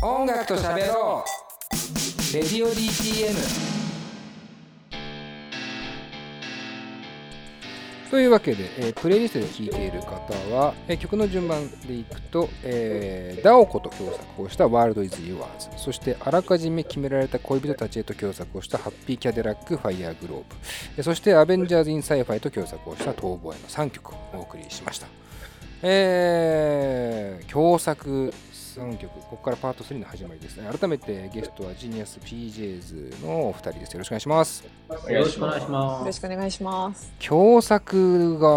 音楽と喋ろう。レディオ DTM というわけで、えープレイリストで聴いている方は、えー曲の順番でいくと、えー DAOKO と共作をした「ワールド・イズ・ユアーズ」そしてあらかじめ決められた恋人たちへと共作をした「ハッピー・キャデラック・ファイヤー・グローブ」えーそして「アベンジャーズ・イン・サイファイ」と共作をした「逃亡へ」の3曲をお送りしました。えー、共作3曲、ここからパート3の始まりですね。改めてゲストはジニアス PJs のお二人です。よろしくお願いします。よろしくお願いしよろます。しくお願いします。共作が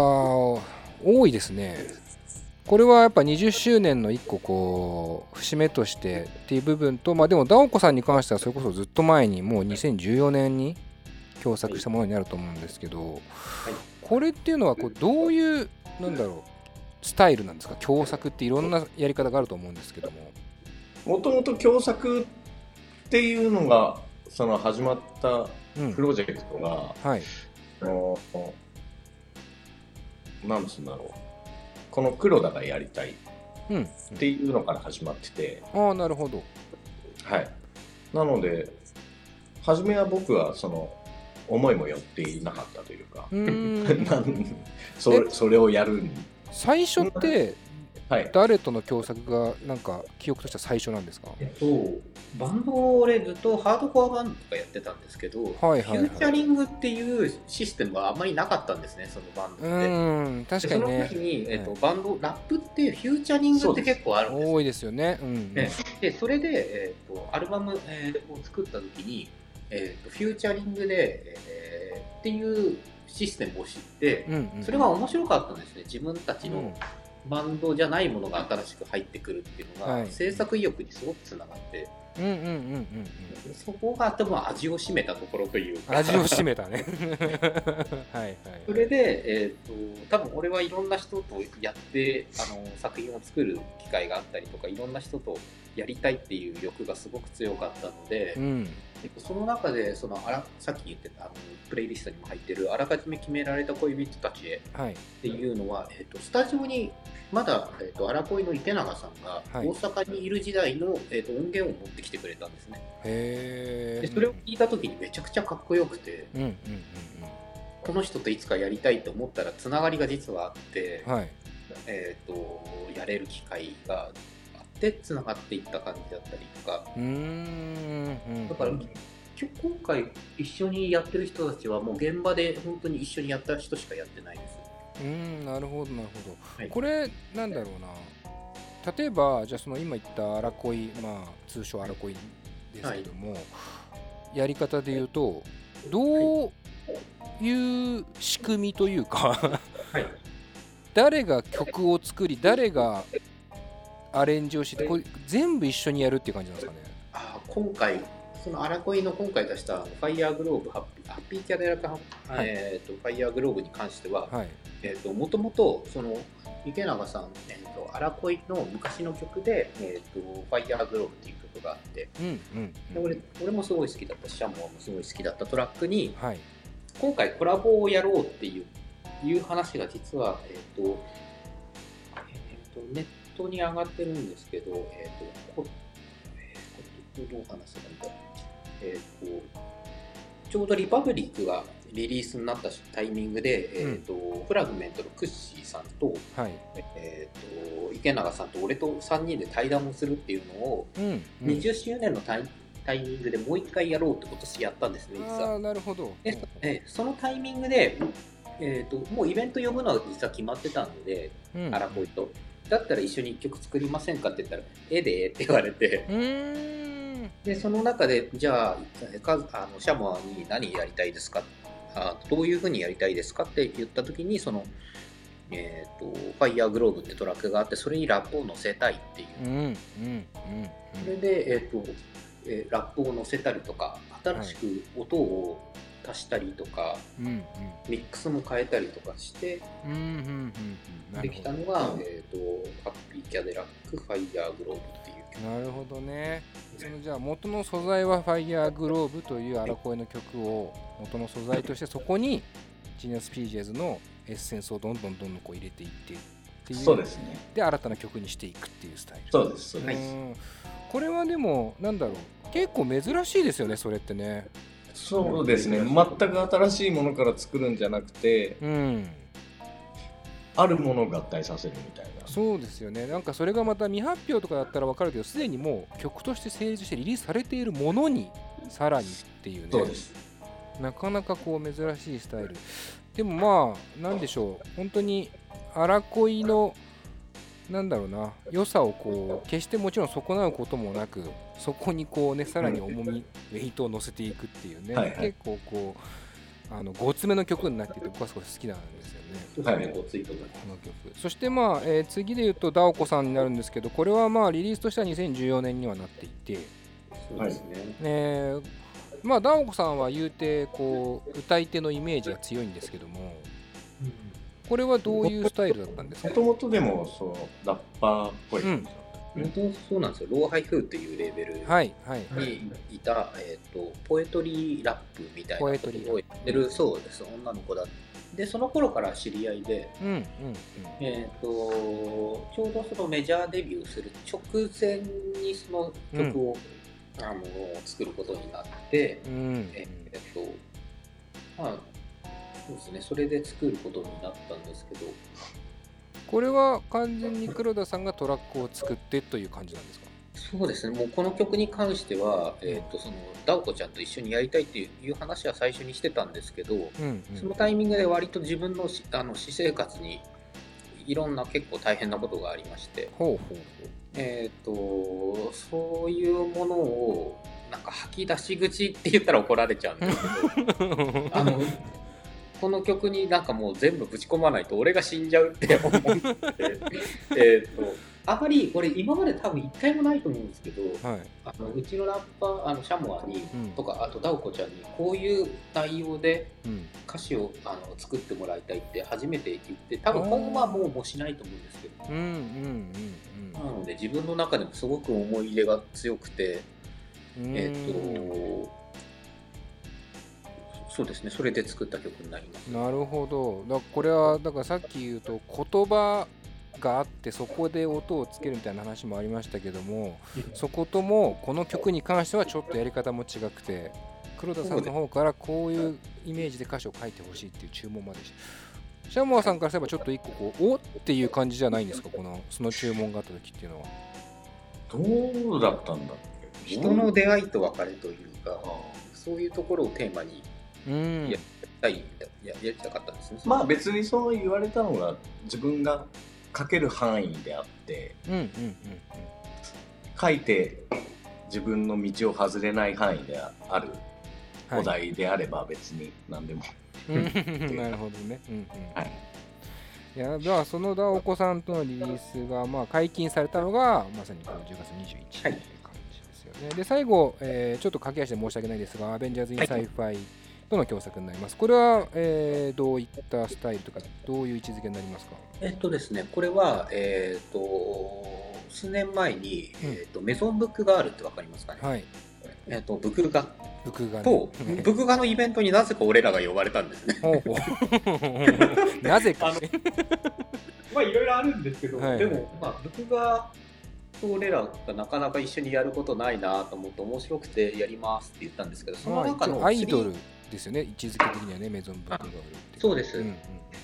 多いですね。これはやっぱ20周年の1個こう節目としてっていう部分と、まあでもダオコさんに関してはそれこそずっと前にもう2014年に共作したものになると思うんですけど、これっていうのはこうどういうなんだろうスタイルなんですか？共作っていろんなやり方があると思うんですけども。もともと共作っていうのがその始まったうんプロジェクトが、はい。あのなんつうんだろうこの黒田がやりたいっうん。ていうのから始まってて、ああ、なるほど。はい、なので初めは僕はその思いもよっていなかったというか それそれをやるに最初ってはい。誰との共作がなんか記憶としては最初なんですか？えっと、バンドを俺ずっとハードコアバンドとかやってたんですけど、はいはいはい。フューチャリングっていうシステムがあんまりなかったんですね、そのバンうドって。ーん確かにでそのね時に、えっとうん。バンド、ラップってフューチャリングって結構あるんですよ。多いですよね。うん、ねでそれで、えっとアルバム、えーを作った時に、えっとフューチャリングで、えーっていうシステムを知って、それが面白かったんですね、自分たちうん。のバンドじゃないものが新しく入ってくるっていうのが、はい。制作意欲にすごくつながって。うんうんうんうんうん。そこが多分味を占めたところというか。味を占めたね。はいはい。それで、えー、と多分俺はいろんな人とやってあの作品を作る機会があったりとかいろんな人とやりたいっていう欲がすごく強かったので、うん。えっとその中でそのあらさっき言ってたあのプレイリストにも入ってるあらかじめ決められた恋人たちへはい。っていうのは、えっとスタジオにまだ、えっとアラ恋の池永さんがはい。大阪にいる時代の、えっと音源を持ってきてくれたんですね。でそれを聞いた時にめちゃくちゃかっこよくてうんうんうんこの人といつかやりたいと思ったらつながりが実はあって、うんはい。えー、とやれる機会があってつながっていった感じだったりとか。だから今回一緒にやってる人たちはもう現場で本当に一緒にやった人しかやってないです。うーんなるほどなるほど、はい。これなんだろうな。例えばじゃあその今言ったアラコイまあ通称アラコイですけども、やり方で言うとどういう仕組みというかはい。誰が曲を作り誰がアレンジをしてこれ全部一緒にやるっていう感じなんですかね。あー今回そのアラコイの今回出したファイヤーグローブハッピーハッピーキャデラック、はい。えー、とファイヤーグローブに関しては、はい。えー、ともともとその池永さん、えー、とアラコイの昔の曲で「えー、とファイヤーグローブっていう曲があってうんうんで俺俺もすごい好きだったしシャモアもすごい好きだったトラックにはい。今回コラボをやろうっていういう話が実は、えーとえー、とネットに上がってるんですけど、えー、とこえーどう話せばいいかな、えー、とちょうどリパブリックがリリースになったタイミングで、えーとフラグメントのクッシーさんと,、はい。えー、と池永さんと俺と3人で対談をするっていうのを、うん、うん、20周年のタイタイミングでもう一回やろうって今年やったんですね、実は。ああなるほど。でえそのタイミングで、えー、ともうイベント呼ぶのは実は決まってたので、うん。アラコイと。だったら一緒に1曲作りませんかって言ったら、ええでって言われて、でその中で、じゃあ、えかあのシャモアに何やりたいですか？あ、どういうふうにやりたいですかって言ったときに、その、えー、とファイヤーグローブってトラックがあって、それにラップを乗せたいっていう。うんうんうん。それで、えーとえーラップを乗せたりとか新しく音を足したりとか、うんうん。ミックスも変えたりとかしてうんうんうんうん。なできたのが、えー、とハッピーキャデラックファイヤーグローブっていう。曲なるほどね。そのじゃあ元の素材はファイヤーグローブというアラコエの曲を元の素材としてそこにジニアス・ピージェズのエッセンスをどんどんどんどんこう入れていってっていう。そうですね。で新たな曲にしていくっていうスタイル。そうですそうです、うん。これはでもなんだろう。結構珍しいですよねそれってねそうですね。全く新しいものから作るんじゃなくてうん。あるものを合体させるみたいな。そうですよね。なんかそれがまた未発表とかだったら分かるけどすでにもう曲として成立してリリースされているものにさらにっていうね。そうです。なかなかこう珍しいスタイル。でもまあなんでしょう。本当に荒恋のなんだろうな。良さをこう決してもちろん損なうこともなくそこにこうねさらに重み、ウェイトを乗せていくっていうね、はいはい。結構こうあのごつめの曲になっていて僕はすごい好きなんですよね。そうですね、ごつい。この曲。そしてまあ、えー次で言うとダオコさんになるんですけどこれはまあリリースとしては2014年にはなっていて。そうですね。えーまあダオコさんは言うてこう歌い手のイメージが強いんですけどもこれはどういうスタイルだったんですか？もともとでもそうラッパーっぽい感じだった本当そうなんですよ。ローハイフーっていうレーベルにはいはい。いた、えっ、と、ポエトリーラップみたいなこポエトリー。とをやってるそうです、女の子だで、その頃から知り合いで、うんうんえっ、と、ちょうどそのメジャーデビューする直前にその曲を、あの作ることになって、うんうん。えっ、と、まあ、そうですね、それで作ることになったんですけど、これは完全に黒田さんがトラックを作ってという感じなんですか？そうですね、もうこの曲に関しては、えー、とそのダオコちゃんと一緒にやりたいっていう話は最初にしてたんですけど、うんそのタイミングで割と自分のしあの私生活にいろんな結構大変なことがありまして、えー、とそういうものをなんか吐き出し口って言ったら怒られちゃうんですけど。あのこの曲になんかもう全部ぶち込まないと俺が死んじゃうって思って えーとあまりこれ今まで多分一回もないと思うんですけどはい。あのうちのラッパーあのシャモアに、うん。とかあとダオコちゃんにこういう内容でうん。歌詞をあの作ってもらいたいって初めて言って多分今後はもうもうしないと思うんですけど。うんうんうんなので自分の中でもすごく思い入れが強くてうん。えっ、とそうですね。それで作った曲になります。なるほど。だこれはだからさっき言うと言葉があってそこで音をつけるみたいな話もありましたけどもそこともこの曲に関してはちょっとやり方も違くて黒田さんの方からこういうイメージで歌詞を書いてほしいっていう注文までしてシャモアさんからすればちょっと一個こうおっていう感じじゃないんですか？このその注文があった時っていうのは。どうだったんだっけ？人の出会いと別れというかあそういうところをテーマにうん。やりたいややりたかったんですね。まあ別にそう言われたのが自分が書ける範囲であってうんうんうん書いて自分の道を外れない範囲であるうんお題であれば別に何でも、うん。なるほどね。うんうん。はい。いやではその DAOKO さんとのリリースがまあ解禁されたのがまさにこの10月21日とはいいう感じですよね。で最後、えーちょっと駆け足で申し訳ないですが「 Avengers in sci-fi」との共作になります？これは、えーどういったスタイルとかどういう位置づけになりますか？えっとですね、これは、えっと、数年前に、うんえっと、メゾンブックガールってわかりますかね、はい。えっと、ブクガ僕が、ね。と、ブクガのイベントになぜか俺らが呼ばれたんですね？なぜかね。まあ、いろいろあるんですけど、はいはいでも、まあ、ブクガと俺らがなかなか一緒にやることないなと思って、面白くてやりますって言ったんですけど、そのまあ中のアイドルですよね、位置づけ的にはね、メゾンブックがそうですんん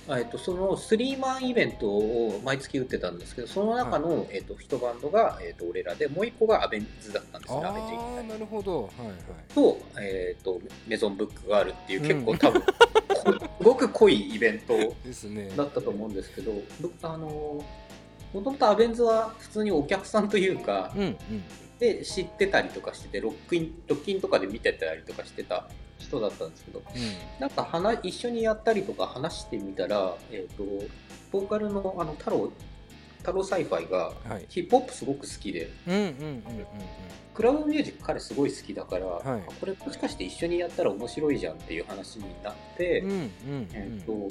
ーえっと、そのスリーマンイベントを毎月打ってたんですけど、その中の、えっと、一バンドが、えっと、俺らで、もう一個がアベンズだったんですね、アベンジああ、なるほど。はいはい。と,、えー、と Maison book girl っていううん結構多分、こすごく濃いイベントですね。だったと思うんですけどぶあのもともとアベンズは普通にお客さんというかうんうん。で知ってたりとかしててロックインロッキンとかで見てたりとかしてた人だったんですけどなんか話一緒にやったりとか話してみたら、えー、とボーカルのあの太郎太郎サイファイが。ヒップホップすごく好きでうんうんうんうんクラブミュージック彼すごい好きだから、はいこれもしかして一緒にやったら面白いじゃんっていう話になって、うん。うんうんえっと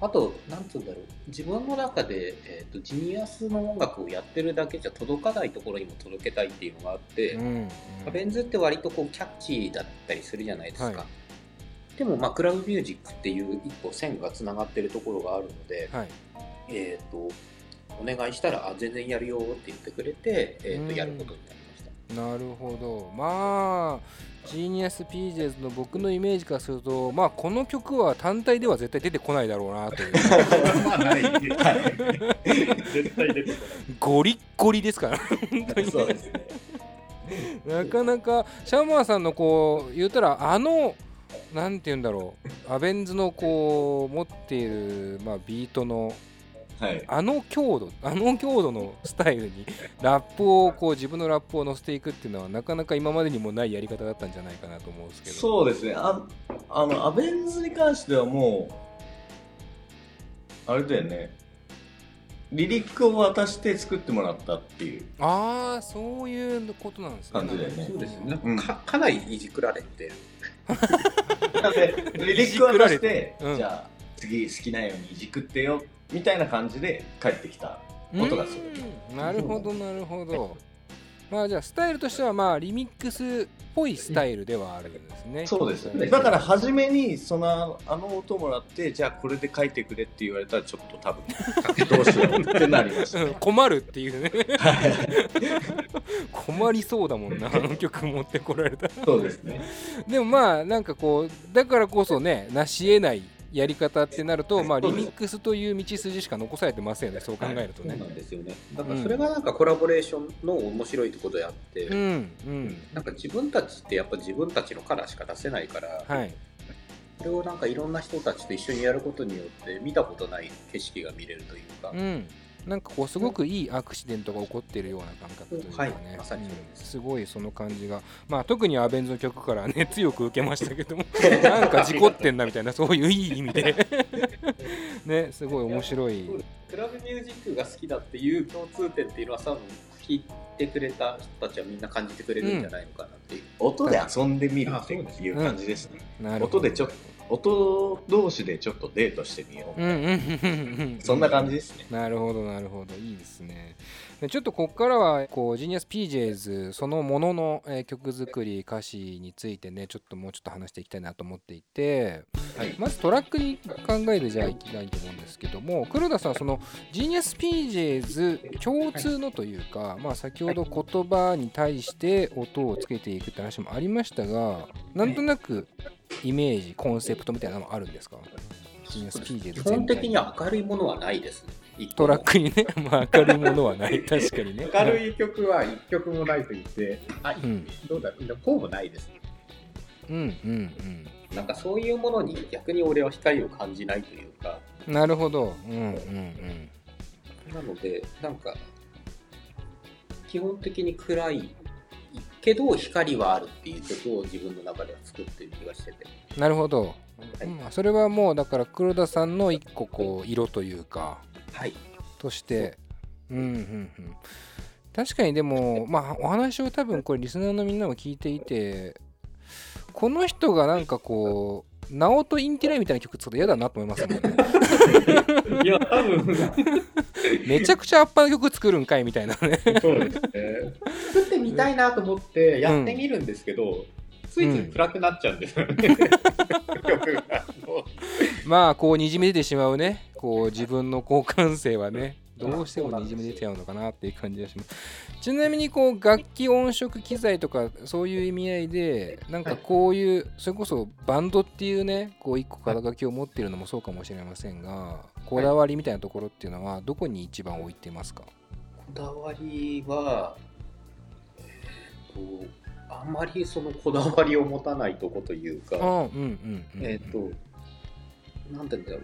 あと、なんつうんだろう、自分の中で、えっとジニアスの音楽をやってるだけじゃ届かないところにも届けたいっていうのがあって、うんうんアベンズって割とこうキャッチーだったりするじゃないですか。はいでも、まあ、クラブミュージックっていう一個線がつながってるところがあるので、はい。えっとお願いしたらあ全然やるよって言ってくれて、えっうんとやることになりました。なるほどまあ Genius P.J's の僕のイメージからするとまあこの曲は単体では絶対出てこないだろうなという。まあない。絶対出てこゴリッゴリですから。本当に。ねそうですね。なかなかシャマーさんのこう言うたらあのなんて言うんだろう。アベンズのこう持っている、まあ、ビートのはい。あの強度あの強度のスタイルに ラップをこう自分のラップを乗せていくっていうのはなかなか今までにもないやり方だったんじゃないかなと思うんですけどそうですね。ああの、アベンズに関してはもう、あれだよね。リリックを渡して作ってもらったっていうああそういうことなんですね感じだよねそうですね。うんかかなりいじくられて。リリック渡して、うんじゃあ次好きなようにいじくってよみたいな感じで帰ってきた音がするうん。なるほどなるほど。まあじゃあスタイルとしてはまあリミックスっぽいスタイルではあるんですね。そうですね。だから初めにそのあの音もらってじゃあこれで書いてくれって言われたらちょっと多分どうしようってなりましたうんね。困るっていうね。はい困りそうだもんなあの曲持ってこられたら。そうですねでもまあなんかこうだからこそね成し得ないやり方ってなるとまあリミックスという道筋しか残されてませんよね。そう考えるとそうねなんですよね。だからそれがなんかコラボレーションの面白いところであって、うんうん。なんか自分たちってやっぱ自分たちのカラーしか出せないから、はい。それをなんかいろんな人たちと一緒にやることによって見たことない景色が見れるというか、うんなんかこうすごくいいアクシデントが起こってるような感覚というかね、はいますうんす。ごいその感じがまあ特にアベンズの曲からね強く受けましたけども なんか事故ってんなみたいなそういういい意味で。ねすごい面白い。クラブミュージックが好きだっていう共通点っていうのは多分聞いてくれた人たちはみんな感じてくれるんじゃないのかなっていう。音で遊んでみるっていう感じですね。なるほど。音でちょっ音同士でちょっとデートしてみよううんうんうんうんうん。そんな感じですね。なるほどなるほど。いいですねでちょっとここからはこうジーニアス PJs そのものの、えー曲作り歌詞についてねちょっともうちょっと話していきたいなと思っていて、はい。まずトラックに考えてじゃあいきたいと思うんですけども黒田さんそのジーニアス PJs 共通のというか、まあ、先ほど言葉に対して音をつけていくって話もありましたがなんとなくイメージコンセプトみたいなのもあるんですか？基本的には明るいものはないですね。トラックにね、まあ、明るいものはない。確かにね。明るい曲は一曲もないと言って、あ、うん。どうだろう、こうもないですね。うんうんなんかそういうものに逆に俺は光を感じないというか、うんなるほど。うんうんうん。なので、なんか、基本的に暗いけど光はあるっていう曲を自分の中では作ってる気がしてて。なるほど、はい。うんそれはもうだから黒田さんの一個こう色というか。はい、としてう。んうんうん。確かにでも まあお話を多分これリスナーのみんなも聞いていてこの人がなんかこうナオトインティライみたいな曲作ると嫌だなと思いますもんね。いや、多分。めちゃくちゃアッパーな曲作るんかいみたいなね。そうですね。作ってみたいなと思ってやってみるんですけど、ついつい暗くなっちゃうんですよね。曲が。もう。まあこうにじみ出てしまうねこう自分のこう感性はね どうしてもにじみ出ちゃうのかなっていう感じがします。ちなみにこう楽器音色機材とかそういう意味合いでなんかこういうそれこそバンドっていうねこう一個肩書きを持っているのもそうかもしれませんがこだわりみたいなところっていうのはどこに一番置いてますか？こだわりは、えーっと、あんまりそのこだわりを持たないとこというか、あうんうんうんうん。えーっと、なんて言うんだろう。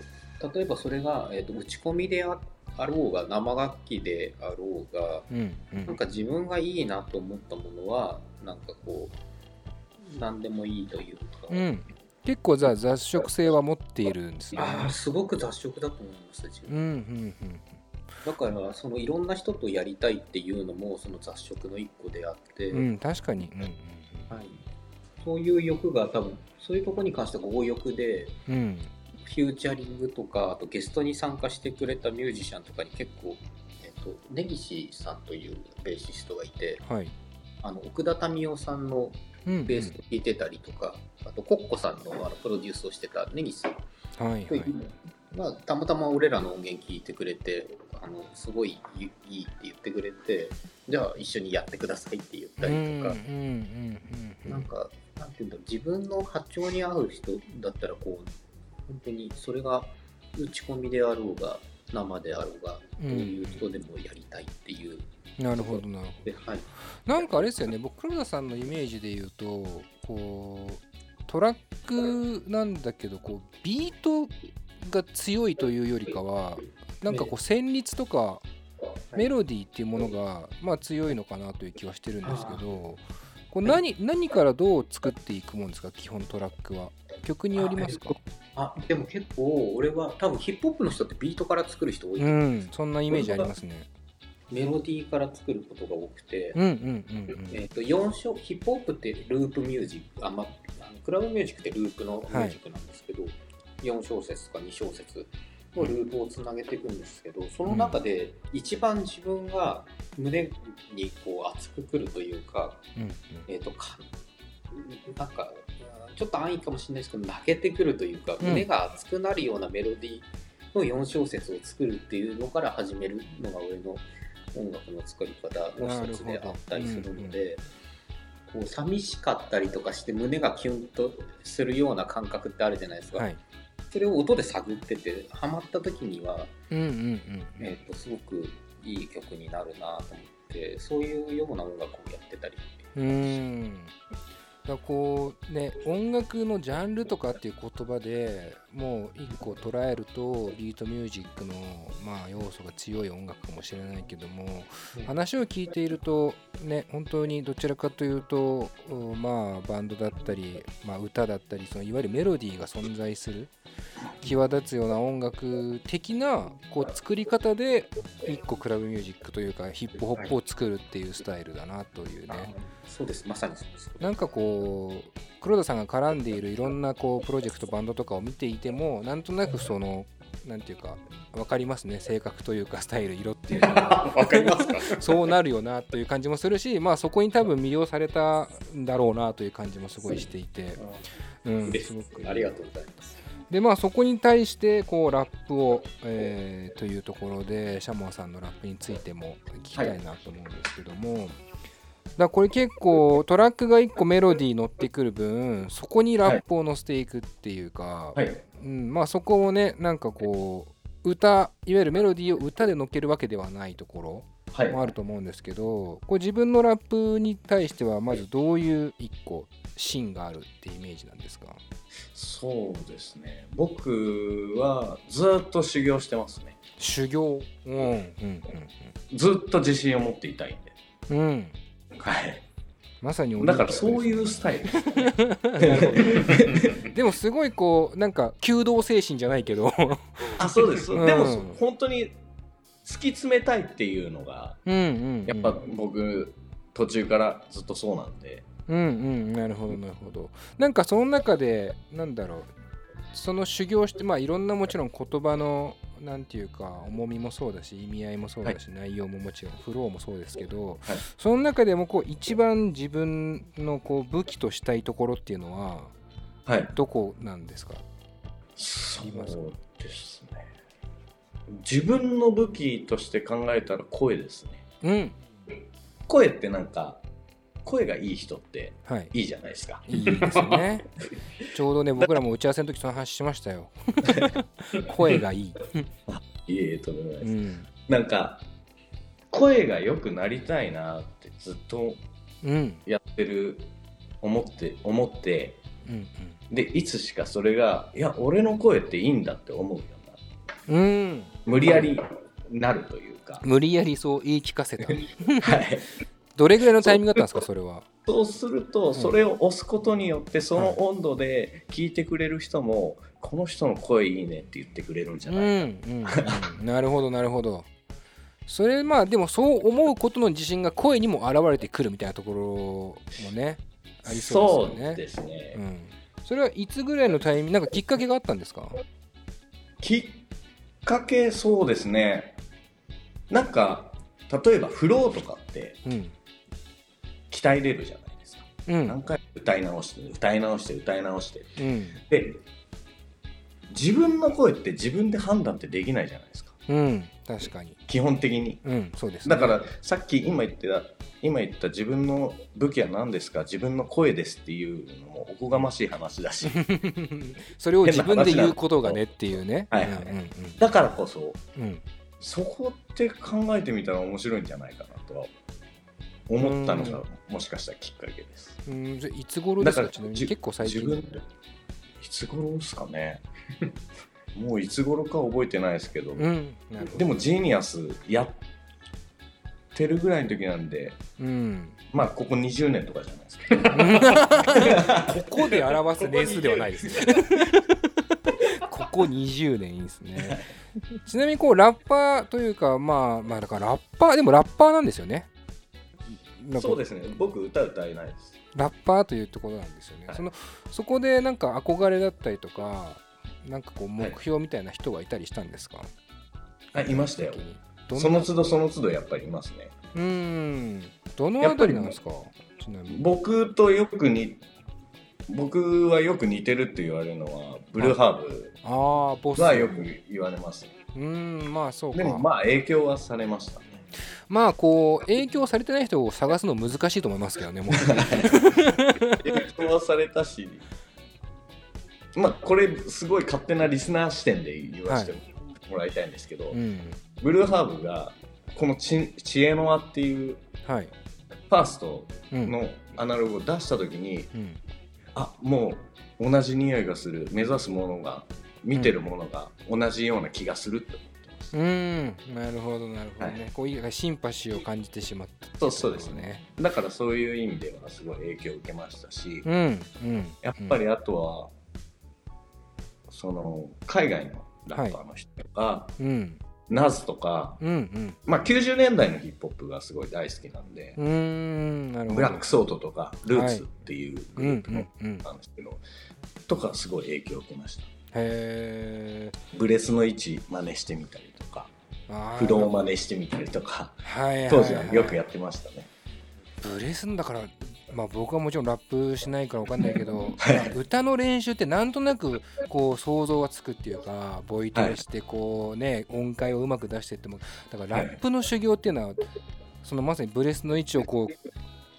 例えばそれが、えーっと打ち込みでああろうが、生楽器であろうが、うんうん。なんか自分がいいなと思ったものは、なんかこう、何でもいいというか、うん。結構じゃあ雑食性は持っているんですねああ、すごく雑食だと思います、自分。うんうんだから、そのいろんな人とやりたいっていうのも、その雑食の一個であって、うんうん確かに。うんはい、そういう欲が多分、そういうところに関しては強欲で、うんうんフューチャリングとか、あとゲストに参加してくれたミュージシャンとかに結構、えっと、根岸さんというベーシストがいて、はい。あの奥田民生さんのうんベースを弾いてたりとか、あとコッコさんのあのプロデュースをしてた根岸さん。はいはい。まあ、たまたま俺らの音源聞いてくれてあのすごいいいって言ってくれてじゃあ一緒にやってくださいって言っったりとか、うんうんうんなんか、なんていうんだ自分の波長に合う人だったら、こう、本当にそれが打ち込みであろうが、生であろうが、どういう人でもやりたいっていう。なるほどなるほで、はい。どなんかあれですよね。僕黒田さんのイメージで言うとこうトラックなんだけどこうビートが強いというよりかはなんかこう旋律とかメロディーっていうものがまあ強いのかなという気はしてるんですけどこう何何からどう作っていくもんですか基本トラックは？曲によりますか？あ、でも結構、俺は多分ヒップホップの人ってビートから作る人多いとう。んそんなイメージありますね。メロディーから作ることが多くて、うんうんうんえー、と4小ヒップホップってループミュージックあ、まあのクラブミュージックってループのミュージックなんですけど、4小節とか2小節のループをつなげていくんですけどその中で一番自分が胸にこう熱くくるというか,、うんうん。えー、とかなんかうんちょっと安易かもしれないですけど泣けてくるというか、うん。胸が熱くなるようなメロディーの4小節を作るっていうのから始めるのが俺の音楽の作り方の一つであったりするので、こう寂しかったりとかして胸がキュンとするような感覚ってあるじゃないですか、はい。それを音で探っててハマった時には、うんうんうんえー、とすごくいい曲になるなと思ってそういうような音楽をやってたりうーんだこうね音楽のジャンルとかっていう言葉でもう一個捉えるとビートミュージックのまあ要素が強い音楽かもしれないけども話を聞いているとね本当にどちらかというとうまあバンドだったり、まあ、歌だったりそのいわゆるメロディーが存在する際立つような音楽的なこう作り方で一個クラブミュージックというかヒップホップを作るっていうスタイルだなというね。そうです。まさにそうです。なんかこう黒田さんが絡んでいるいろんなこうプロジェクトバンドとかを見ていてもなんとなくそのなんていうか分かりますね。性格というかスタイル色っていうのが わかりますか？そうなるよなという感じもするしまあそこに多分魅了されたんだろうなという感じもすごいしていて、うん、ですすごく。ありがとうございます。でまあそこに対してこうラップを、えーというところでシャモンさんのラップについても聞きたいなと思うんですけども、だからこれ結構トラックが1個メロディー乗ってくる分そこにラップを乗せていくっていうか、はい。うん、まあそこをねなんかこう歌いわゆるメロディーを歌で乗っけるわけではないところはい。もあると思うんですけど、こう自分のラップに対してはまずどういう一個芯があるってイメージなんですか？そうですね。僕はずっと修行してますね。修行？うんうんずっと自信を持っていたいんで。うんうんうんはい。まさにだからそういうスタイル。でもすごいこうなんか弓道精神じゃないけどあ、そうです。うんでも本当に突き詰めたいっていうのが、うんうん、うん、やっぱ僕途中からずっとそうなんで。うんうんなるほどなるほどなんかその中でなんだろうその修行してまあいろんなもちろん言葉のなんていうか重みもそうだし意味合いもそうだし、内容ももちろんフローもそうですけど、はいその中でもこう一番自分のこう武器としたいところっていうのははい。どこなんですか？そうですね。自分の武器として考えたら声ですね。うん声ってなんか、声がいい人ってはい。いいじゃないですか。いいですね。ちょうどね僕らも打ち合わせの時その話しましたよ。声がいい、いえいえ、とんでもないです。うん。なんか、声が良くなりたいなってずっとうん。やってる、思って、思って、うんで、いつしかそれが、いや、俺の声っていいんだって思うような、うんうん。無理やりなるというか、無理やりそう言い聞かせた。はい。どれぐらいのタイミングだったんですかそれは？そうすると、それを押すことによって、その温度で聞いてくれる人も、この人の声いいねって言ってくれるんじゃうんない？うんうん なるほどなるほど。それまあでもそう思うことの自信が声にも現れてくるみたいなところもねありそうですよね。そうですね。うん、それはいつぐらいのタイミングなんかきっかけがあったんですか？きっかけそうですね。なんか例えばフローとかってうん鍛えれるじゃないですか。うん。何回歌い直して歌い直して歌い直して。うん。で自分の声って自分で判断ってできないじゃないですか。うん。確かに。基本的に。うん。そうです、ね、だからさっき今言ってた今言った自分の武器は何ですか？自分の声ですっていうのもおこがましい話だし。それを自分で言うことがねっていうね。はいはい。うんうんだからこそうん。うんそこって考えてみたら面白いんじゃないかなとは思ったのがもしかしたらきっかけです。うんじゃあいつ頃ですか？結構最近。自分いつ頃ですかね？もういつ頃か覚えてないですけど、うんど。でもジーニアスやってるぐらいの時なんで。うん。まあここ20年とかじゃないですか。ここで表す年数ではないですね。ここ20年いいですね。ちなみにこうラッパーというかまあまあだからラッパーでもラッパーなんですよねそうですね。僕歌歌えないです。ラッパーというところなんですよね、はい。そのそこでなんか憧れだったりとかなんかこう目標みたいな人はいたりしたんですか、あいましたよ。その都度その都度やっぱりいますね。うーん。どのあたりなんですか？ちなみに。僕とよくに僕はよく似てるって言われるのはブルーハーブはよく言われます。うーんまあそうか。でもまあ影響はされましたねまあこう影響されてない人を探すの難しいと思いますけどねもう。影響はされたしまあこれすごい勝手なリスナー視点で言わせてもらいたいんですけど、うん。ブルーハーブがこのチ知恵の輪っていうはい。ファーストうん。のアナログを出した時に、うん。あもう同じ匂いがする目指すものが見てるものが同じような気がするってうーんなるほどなるほどね、はこういうシンパシーを感じてしまったっていそうそうですね。だからそういう意味ではすごい影響を受けましたし、うんうん。やっぱりあとは、その海外のラッパーの人とか、うん。ナズとか、うんうん。まあ、90年代のヒップホップがすごい大好きなんで、うーんなるほど。ブラックソートとかルーツっていうグループのうんうんうん。なんですけど、とかすごい影響を受けましたブレスの位置真似してみたりとか不動を真似してみたりとか当時はよくやってましたね。ブレスンだからまあ僕はもちろんラップしないから分かんないけど、歌の練習ってなんとなくこう想像がつくっていうかボイトレしてこうね音階をうまく出してってもだからラップの修行っていうのはそのまさにブレスの位置をこう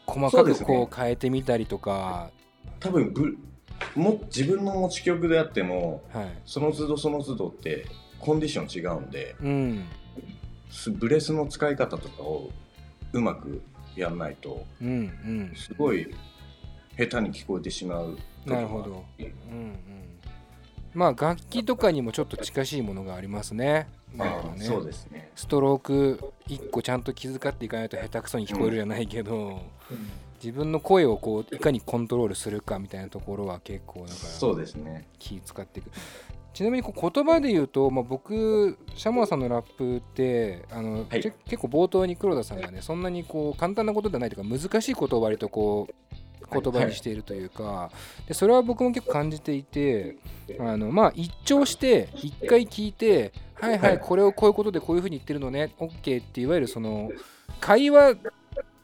細かくこう変えてみたりとか、多分ブも自分の持ち曲であってもはい。その都度その都度ってコンディション違うんでうん。すブレスの使い方とかをうまくやんないとうんうん。すごい下手に聞こえてしまうなるほど。うんうん。まあ楽器とかにもちょっと近しいものがありますね。だからね。そうですね。ストローク1個ちゃんと気遣っていかないと下手くそに聞こえるじゃないけど、自分の声をこういかにコントロールするかみたいなところは結構だからそうですね。気使っていくちなみにこう言葉で言うと、まあ、僕シャモアさんのラップってあの、はい。け結構冒頭に黒田さんがねそんなにこう簡単なことではないというか難しいことを割とこう言葉にしているというか、でそれは僕も結構感じていてあのまあ一聴して一回聞いてはいははいい。これをこういうことでこういうふうに言ってるのね OK っていわゆるその会話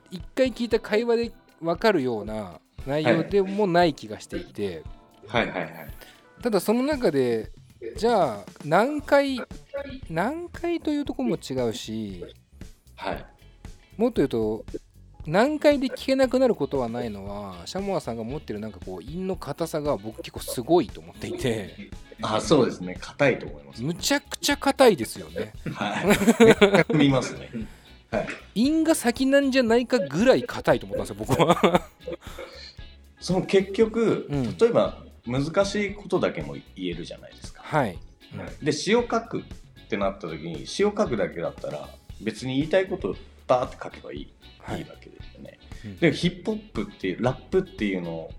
一回聞いた会話で分かるような内容でもない気がしていて。はいはいはい。ただその中でじゃあ何回何回というところも違うしはい。もっと言うと何回で聞けなくなることはないのはシャモアさんが持ってるなんかこう韻の硬さが僕結構すごいと思っていて。あそうですね。硬いと思います。むちゃくちゃ硬いですよね。はい。見ますねはい。韻が先なんじゃないかぐらい硬いと思ったんですよ僕は。その結局、うん。例えば難しいことだけも言えるじゃないですか、はい。で詩を書くってなった時に詩を書くだけだったら別に言いたいことをバーって書けばいい,、はい。い、いわけですよね、うん。でヒップホップっていうラップっていうの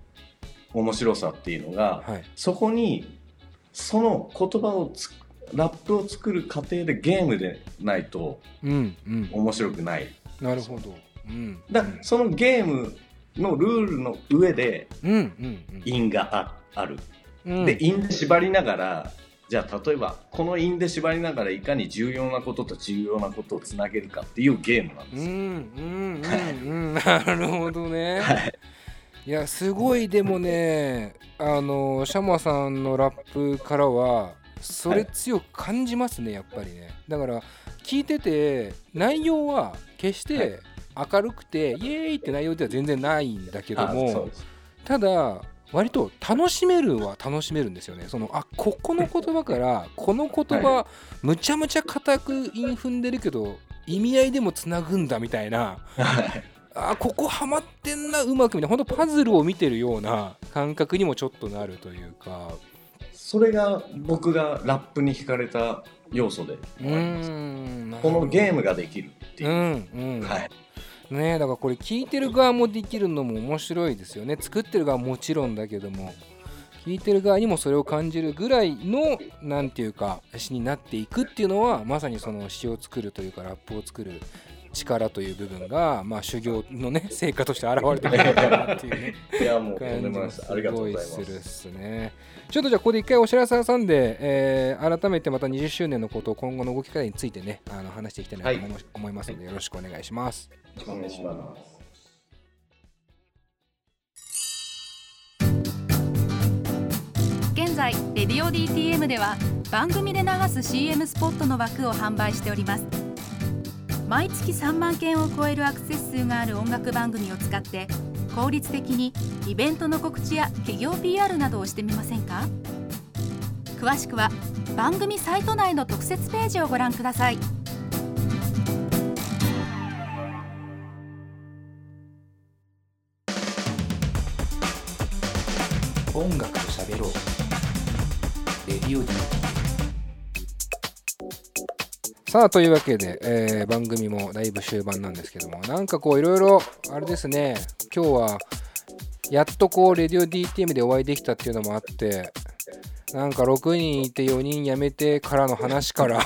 面白さっていうのが、はい。そこにその言葉をつラップを作る過程でゲームでないとうんうん。面白くない。なるほど。うんだそのゲームのルールの上でうんうん因があある。うん。で因で縛りながらじゃあ例えばこの因で縛りながらいかに重要なことと重要なことをつなげるかっていうゲームなんです。よ。うんうんうんうん。なるほどね。はい。いやすごいでもねあのシャモアさんのラップからはそれ強く感じますねやっぱりね。だから聞いてて内容は決して明るくてイエーイって内容では全然ないんだけどもただ割と楽しめるは楽しめるんですよね。そのあここの言葉から この言葉むちゃむちゃ固く韻踏んでるけど意味合いでもつなぐんだみたいな。はい。あここハマってんなうまくみたいな本当パズルを見てるような感覚にもちょっとなるというかそれが僕がラップに惹かれた要素で。うーん。なるこのゲームができるっていう。う、んうん、はい。ねだからこれ聞いてる側もできるのも面白いですよね。作ってる側はもちろんだけども。聞いてる側にもそれを感じるぐらいのなんていうか詩になっていくっていうのはまさにその詩を作るというかラップを作る力という部分が、まあ、修行のね 成果として現れてくるのかなっていうねいやもう感じすございます。るっすね。ちょっとじゃあここで一回お知らせ挟んで、えー改めてまた20周年のことを今後の動き方についてねあの話していきたいなと思います思いますのでよろしくお願いします。お願いします。現在レディオ DTM では番組で流す CM スポットの枠を販売しております毎月3万件を超えるアクセス数がある音楽番組を使って効率的にイベントの告知や企業 PR などをしてみませんか？詳しくは番組サイト内の特設ページをご覧ください。音楽と喋ろう。レディオ D さあというわけで、えー番組もだいぶ終盤なんですけどもなんかこういろいろあれですね今日はやっとこうレディオ DTM でお会いできたっていうのもあってなんか6人いて4人辞めてからの話から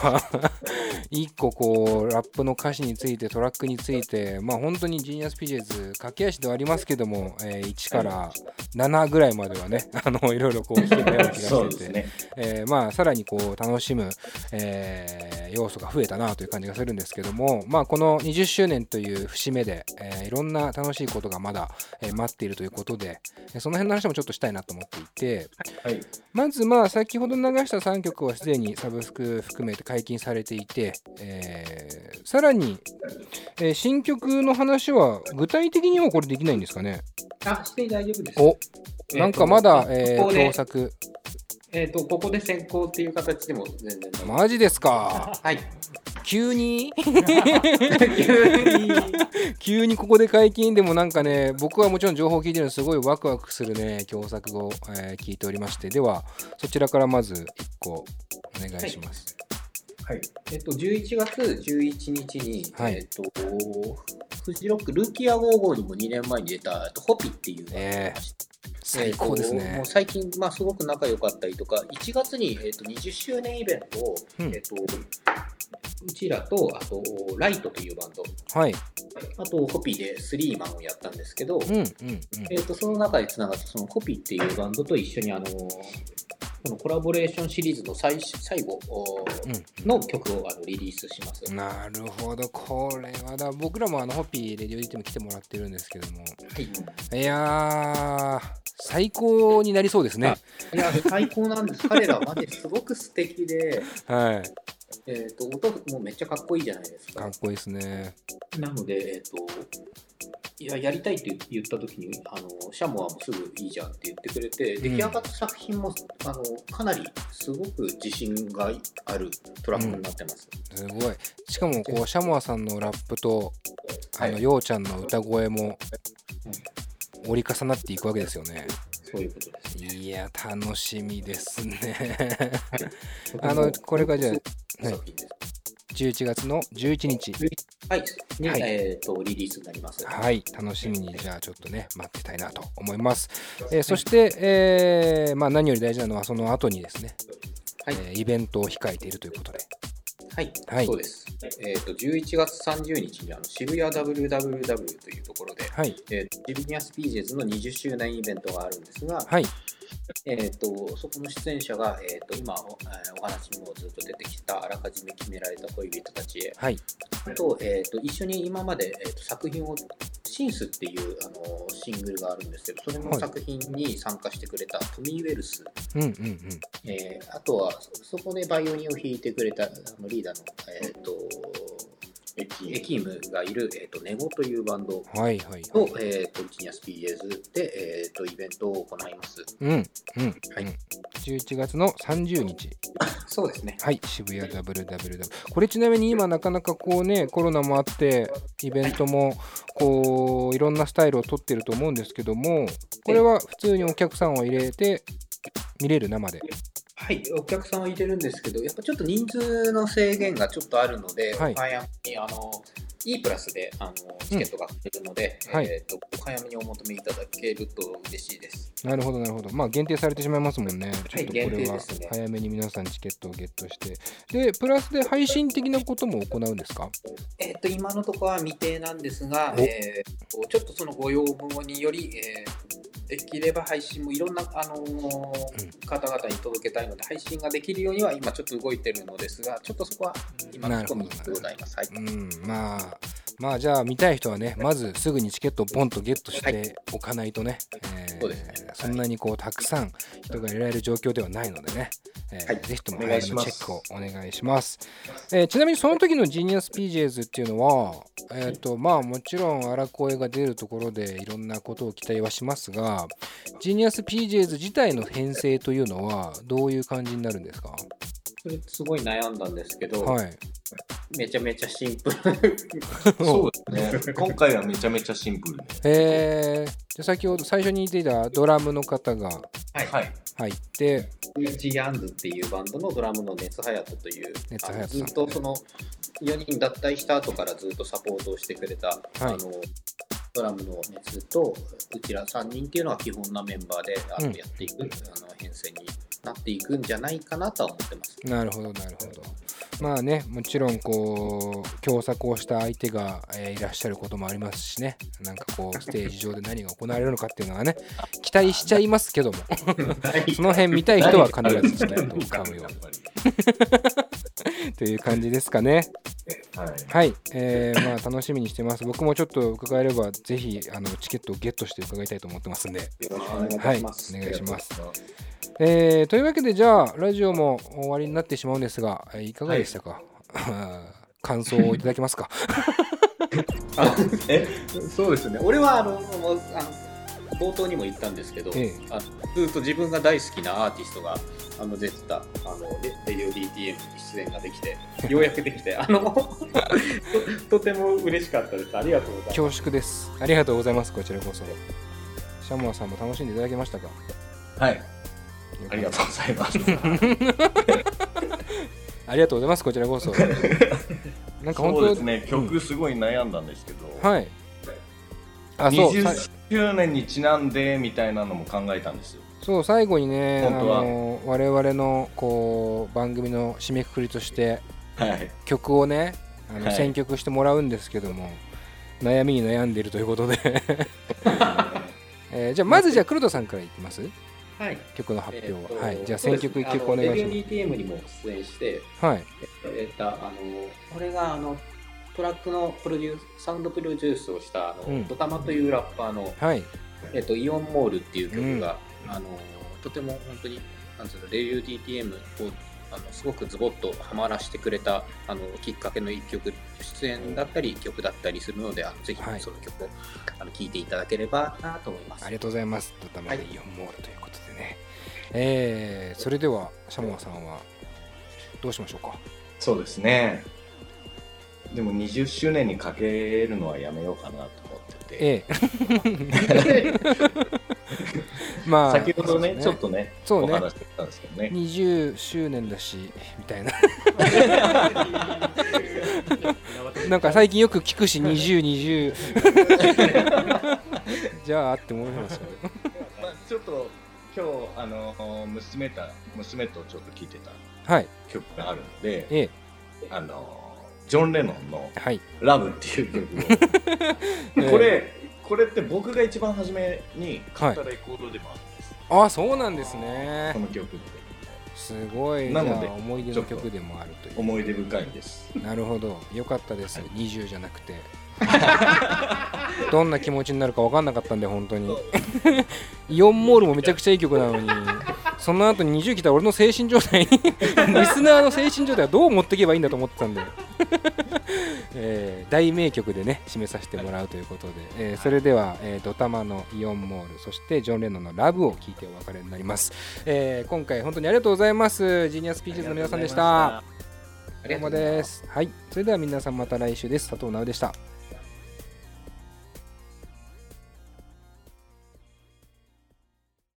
1個こうラップの歌詞についてトラックについてまあ本当にジーニアスピジェズ駆け足ではありますけども、えー1から7ぐらいまではね あのいろいろこう聞けたような気がしてて、ね。えーまあさらにこう楽しむ、えー要素が増えたなという感じがするんですけどもまあこの20周年という節目で、えーいろんな楽しいことがまだ、えー待っているということでえーその辺の話もちょっとしたいなと思っていてはい。まずまあ先ほど流した3曲はすでにサブスク含めて解禁されていて、えーさらに、えー新曲の話は具体的にはこれできないんですかね？あ、して大丈夫です。おなんかまだ、えーここで共作。えっ、と、ここで先行っていう形でも全然。マジですか？はい。急に？急に。ここで解禁でもなんかね僕はもちろん情報を聞いてるのですごいワクワクするね共作を、えー聞いておりまして。ではそちらからまず1個お願いします。はいえっと、11月11日に、はい。えっと、フジロックルーキーア55にも2年前に出た、えっとホピっていうのがありまして最高ですえっとねもう最近、まあ、すごく仲良かったりとか、1月に、えっと、20周年イベントを、うん。えっと、うちらと、あと、ライトというバンド、はい。あと、ホピでスリーマンをやったんですけど、うんうんうん。えっと、その中でつながった、そのホピっていうバンドと一緒に、あの、このコラボレーションシリーズの最最後の曲をあのリリースします。なるほど。これはだ僕らもあのホッピーレディオディティも来てもらってるんですけども。はい。いやー最高になりそうですね。いや、最高なんです。彼らはマすごく素敵で、はい。えっ、と、音もめっちゃかっこいいじゃないですか。かっこいいですね。なので、えっ、と、いや、やりたいって言った時に、あの、シャモはもうすぐいいじゃんって言ってくれて、ん。出来上がった作品も、あの、かなりすごく自信があるトラックになってます。すごい。しかもこうシャモアさんのラップとあのはい。ようちゃんの歌声も折り重なっていくわけですよね。そういうことですね。いや楽しみですね。あのこれがじゃあはい。作品です。11月の11日。はい。に、はい。えっ、と、リリースになります。はい。楽しみにじゃあちょっとね待ってたいなと思います、えーそして、えーまあ、何より大事なのはその後にですね、はい。えーイベントを控えているということではい、はい。そうです。えっ、と、11月30日にあの渋谷 WWW というところで、はい。えー、ジビニアスピージェズの20周年イベントがあるんですが、はいえー、とそこの出演者が、えー、と今お,、えーお話にもずっと出てきたあらかじめ決められた恋人たちへ、はい。あと,、えー、と一緒に今まで、えー、と作品をシンスっていうあのシングルがあるんですけど、それはい。の作品に参加してくれたトミー・ウェルス、うんうんうん。えーあとはそそこでバイオニンを弾いてくれたあのリーダーの、えー、と駅エキームがいる、えー、とネゴというバンドはいはいと、はい。えー、とジニアス PJs で、えー、とイベントを行います。うんうん、はい。うん。11月の30日。そうですね。はい渋谷 WWW これちなみに今なかなかこうねコロナもあってイベントもこういろんなスタイルを取ってると思うんですけどもこれは普通にお客さんを入れて見れる生ではい、お客さんは入れるんですけど、やっぱちょっと人数の制限がちょっとあるので、はい。お早めにあの E プラスであのチケットが出るので、はい。えーと、お早めにお求めいただけると嬉しいです。なるほどなるほど。まあ限定されてしまいますもんね。ちょっとこ限れは定ですね。早めに皆さんチケットをゲットして。でプラスで配信的なことも行うんですか？えっ、と、今のところは未定なんですが、お。えーとちょっとそのご要望により、えーできれば配信もいろんな、あのー方々に届けたいので、配信ができるようには今ちょっと動いてるのですが、ちょっとそこは今のところ未定でございます。はい。うんまあまあじゃあ見たい人はねまずすぐにチケットをポンとゲットしておかないとね、えーそんなにこうたくさん人が入れられる状況ではないのでね、えーはい。ぜひとものチェックをお願いします、えーちなみにその時のジーニアス PJs っていうのはえっ、とまあもちろん荒声が出るところでいろんなことを期待はしますがジーニアス PJs 自体の編成というのはどういう感じになるんですか？それすごい悩んだんですけど、はい。めちゃめちゃシンプル。そうですね。今回はめちゃめちゃシンプルで。えー、で先ほど最初に言っていたドラムの方がはい。はい入って、ジアンズっていうバンドのドラムの熱隼人という熱隼人さん。ずっとその4人脱退した後からずっとサポートをしてくれた、あのドラムの熱とうちら3人っていうのが基本なメンバーであのうんやっていく、あの編成になっていくんじゃないかなとは思ってます。なるほどなるほど。まあねもちろんこう共作をした相手が、えーいらっしゃることもありますしね。なんかこう ステージ上で何が行われるのかっていうのはね期待しちゃいますけども。その辺見たい人は必ずチケットを買うよ やっぱり。という感じですかねはい。はい、えーまあ楽しみにしてます。僕もちょっと伺えればぜひあのチケットをゲットして伺いたいと思ってますんで。よろしくお願いいはいおたします。願いします。えーというわけでじゃあラジオも終わりになってしまうんですが、えーいかがでしたか、感想をいただけますか？あえそうですね。俺はあのあの冒頭にも言ったんですけど、ええ。あのずっと自分が大好きなアーティストがあの出てたあのレレディオ DTM に出演ができて、ようやくできて、あの ととても嬉しかったです。ありがとうございます。恐縮です。ありがとうございますこちらこそ。シャモアさんも楽しんでいただけましたか？はい。ありがとうございます。ありがとうございますこちらこそ。なんか本当そうですね曲すごい悩んだんですけど、はい。あそうさ20周年にちなんでみたいなのも考えたんですよ。そう最後にねあ本当は。の我々のこう番組の締めくくりとしてはい。曲をねあのはい。選曲してもらうんですけども、悩みに悩んでいるということで、えーじゃあまずじゃあ黒田さんからいきます？はい。曲の発表は、えーとはい。じゃあ選曲一曲お願いしレディオ DTM にも出演して、ますはいえーとあのこれがあのトラックのプロデュースサウンドプロデュースをしたあの、うん。ドタマというラッパーのはい。えっと、イオンモールっていう曲が、あのとても本当になんつうのレディオ DTM をあのすごくズボッとハマらしてくれたあのきっかけの一曲出演だったり曲だったりするのであのぜひはい。その曲をあの聴いていただければなと思います。ありがとうございます。ドタマでイオンモールということでね、えーそれではシャモアさんはどうしましょうか？そうですねでも20周年にかけるのはやめようかなと思ってて、ええ。まあ先ほどねそうですちょっとねそうね。お話ししたんですけどね。20周年だし。みたいななんか最近よく聞くし 2020 じゃあって思いますよね。まあ、ちょっと今日あの娘た娘とちょっと聴いてたはい。曲があるのでええ。あのジョン・レノンのはい「ラブっていう曲を。ええこれこれって僕が一番初めに買ったレコードでもあるんです、あそうなんですね。この曲すごい。なのであ思い出の曲でもあるという。思い出深いんです。なるほど。よかったです。20じゃなくて。ど どんな気持ちになるか分かんなかったんで本当に。イオンモールもめちゃくちゃいい曲なのにその後に20来たら俺の精神状態 リスナーの精神状態はどう持っていけばいいんだと思ってたんで、えー大名曲でね締めさせてもらうということで、えーそれでは、えードタマのイオンモールそしてジョン・レノンのラブを聴いてお別れになります、えー今回本当にありがとうございます。 Genius P.J's の皆さんでした。ありどうもがとうございまですす。はい。それでは皆さんまた来週です。佐藤直でした